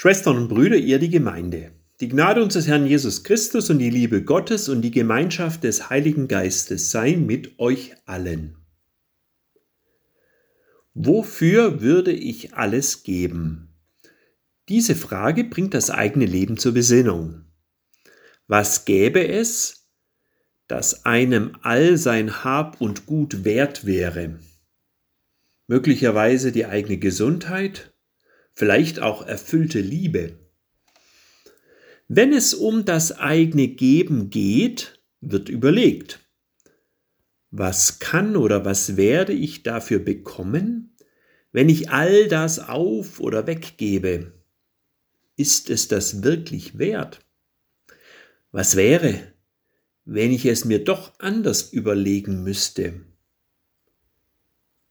Schwestern und Brüder, ihr die Gemeinde. Die Gnade unseres Herrn Jesus Christus und die Liebe Gottes und die Gemeinschaft des Heiligen Geistes sei mit euch allen. Wofür würde ich alles geben? Diese Frage bringt das eigene Leben zur Besinnung. Was gäbe es, das einem all sein Hab und Gut wert wäre? Möglicherweise die eigene Gesundheit, vielleicht auch erfüllte Liebe. Wenn es um das eigene Geben geht, wird überlegt, was kann oder was werde ich dafür bekommen, wenn ich all das auf oder weggebe? Ist es das wirklich wert? Was wäre, wenn ich es mir doch anders überlegen müsste?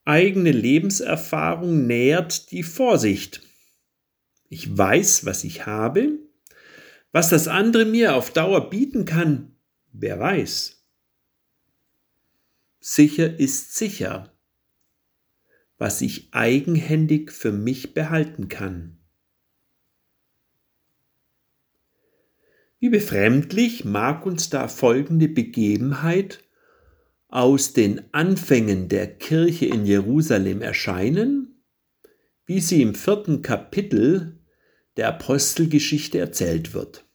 Eigene Lebenserfahrung nährt die Vorsicht. Ich weiß, was ich habe. Was das andere mir auf Dauer bieten kann, wer weiß. Sicher ist sicher, was ich eigenhändig für mich behalten kann. Wie befremdlich mag uns da folgende Begebenheit aus den Anfängen der Kirche in Jerusalem erscheinen, wie sie im vierten Kapitel der Apostelgeschichte erzählt wird.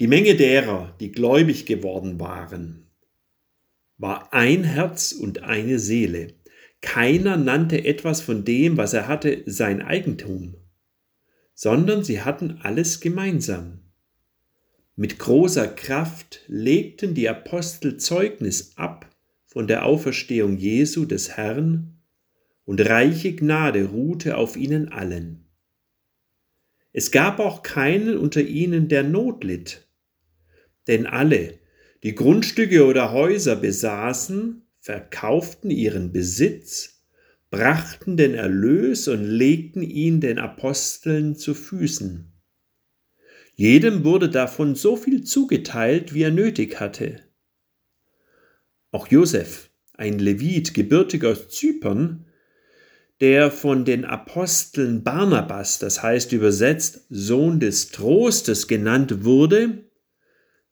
Die Menge derer, die gläubig geworden waren, war ein Herz und eine Seele. Keiner nannte etwas von dem, was er hatte, sein Eigentum, sondern sie hatten alles gemeinsam. Mit großer Kraft legten die Apostel Zeugnis ab von der Auferstehung Jesu des Herrn, und reiche Gnade ruhte auf ihnen allen. Es gab auch keinen unter ihnen, der Not litt, denn alle, die Grundstücke oder Häuser besaßen, verkauften ihren Besitz, brachten den Erlös und legten ihn den Aposteln zu Füßen. Jedem wurde davon so viel zugeteilt, wie er nötig hatte. Auch Josef, ein Levit, gebürtig aus Zypern, der von den Aposteln Barnabas, das heißt übersetzt Sohn des Trostes genannt wurde,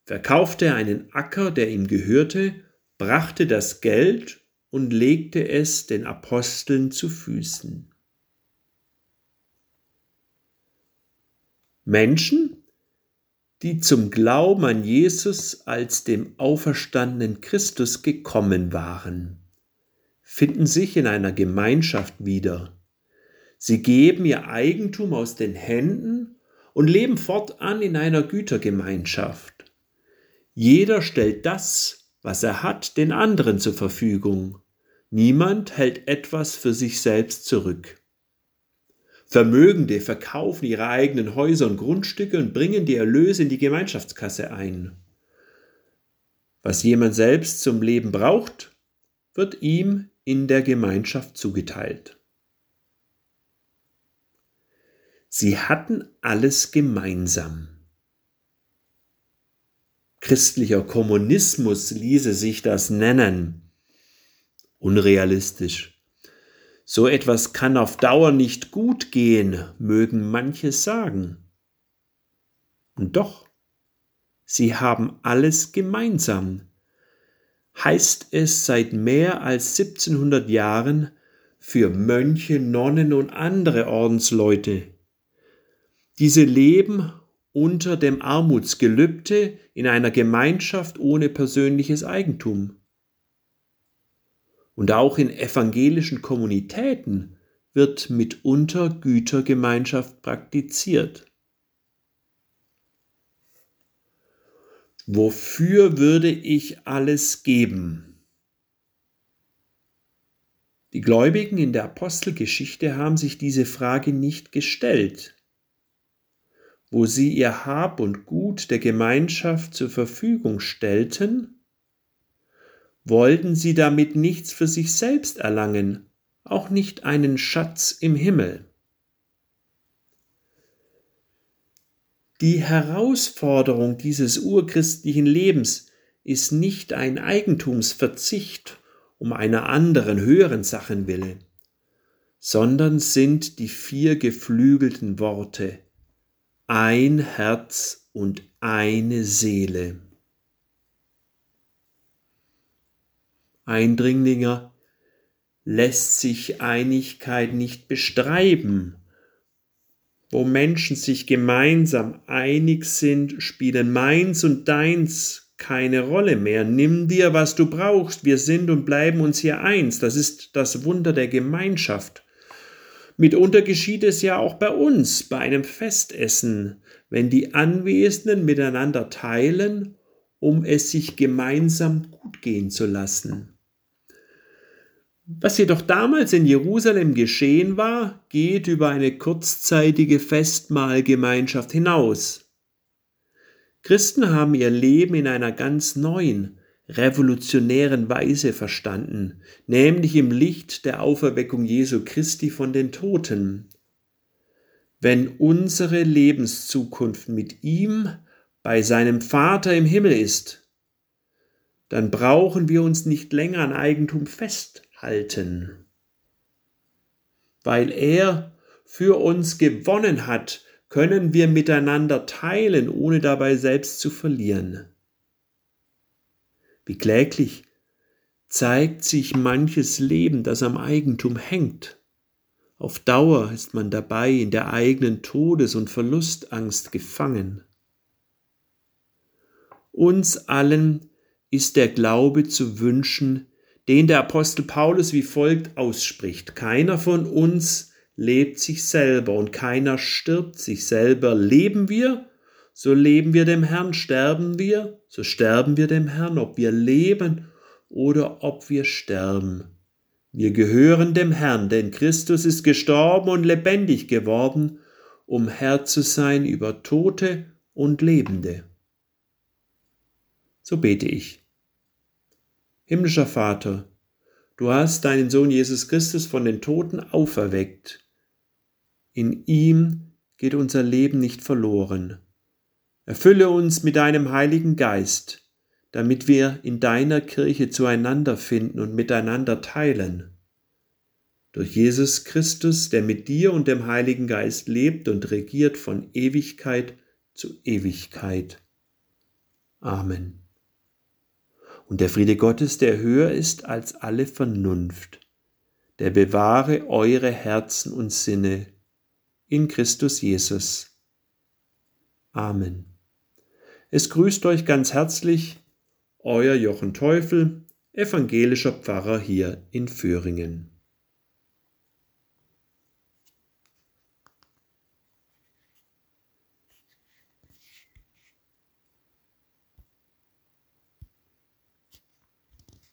verkaufte einen Acker, der ihm gehörte, brachte das Geld und legte es den Aposteln zu Füßen. Menschen, die zum Glauben an Jesus als dem auferstandenen Christus gekommen waren finden sich in einer Gemeinschaft wieder. Sie geben ihr Eigentum aus den Händen und leben fortan in einer Gütergemeinschaft. Jeder stellt das, was er hat, den anderen zur Verfügung. Niemand hält etwas für sich selbst zurück. Vermögende verkaufen ihre eigenen Häuser und Grundstücke und bringen die Erlöse in die Gemeinschaftskasse ein. Was jemand selbst zum Leben braucht, wird ihm in der Gemeinschaft zugeteilt. Sie hatten alles gemeinsam. Christlicher Kommunismus ließe sich das nennen. Unrealistisch. So etwas kann auf Dauer nicht gut gehen, mögen manche sagen. Und doch, sie haben alles gemeinsam, heißt es seit mehr als 1700 Jahren für Mönche, Nonnen und andere Ordensleute. Diese leben unter dem Armutsgelübde in einer Gemeinschaft ohne persönliches Eigentum. Und auch in evangelischen Kommunitäten wird mitunter Gütergemeinschaft praktiziert. Wofür würde ich alles geben? Die Gläubigen in der Apostelgeschichte haben sich diese Frage nicht gestellt. Wo sie ihr Hab und Gut der Gemeinschaft zur Verfügung stellten, wollten sie damit nichts für sich selbst erlangen, auch nicht einen Schatz im Himmel. Die Herausforderung dieses urchristlichen Lebens ist nicht ein Eigentumsverzicht um einer anderen höheren Sachen willen, sondern sind die vier geflügelten Worte ein Herz und eine Seele. Eindringlinger lässt sich Einigkeit nicht bestreiben. Wo Menschen sich gemeinsam einig sind, spielen meins und deins keine Rolle mehr. Nimm dir, was du brauchst. Wir sind und bleiben uns hier eins. Das ist das Wunder der Gemeinschaft. Mitunter geschieht es ja auch bei uns, bei einem Festessen, wenn die Anwesenden miteinander teilen, um es sich gemeinsam gut gehen zu lassen. Was jedoch damals in Jerusalem geschehen war, geht über eine kurzzeitige Festmahlgemeinschaft hinaus. Christen haben ihr Leben in einer ganz neuen, revolutionären Weise verstanden, nämlich im Licht der Auferweckung Jesu Christi von den Toten. Wenn unsere Lebenszukunft mit ihm bei seinem Vater im Himmel ist, dann brauchen wir uns nicht länger an Eigentum festhalten, weil er für uns gewonnen hat, können wir miteinander teilen, ohne dabei selbst zu verlieren. Wie kläglich zeigt sich manches Leben, das am Eigentum hängt. Auf Dauer ist man dabei in der eigenen Todes- und Verlustangst gefangen. Uns allen ist der Glaube zu wünschen, den der Apostel Paulus wie folgt ausspricht. Keiner von uns lebt sich selber und keiner stirbt sich selber. Leben wir, so leben wir dem Herrn, sterben wir, so sterben wir dem Herrn, ob wir leben oder ob wir sterben. Wir gehören dem Herrn, denn Christus ist gestorben und lebendig geworden, um Herr zu sein über Tote und Lebende. So bete ich. Himmlischer Vater, du hast deinen Sohn Jesus Christus von den Toten auferweckt. In ihm geht unser Leben nicht verloren. Erfülle uns mit deinem Heiligen Geist, damit wir in deiner Kirche zueinander finden und miteinander teilen. Durch Jesus Christus, der mit dir und dem Heiligen Geist lebt und regiert von Ewigkeit zu Ewigkeit. Amen. Und der Friede Gottes, der höher ist als alle Vernunft, der bewahre eure Herzen und Sinne in Christus Jesus. Amen. Es grüßt euch ganz herzlich euer Jochen Teufel, evangelischer Pfarrer hier in Föhringen.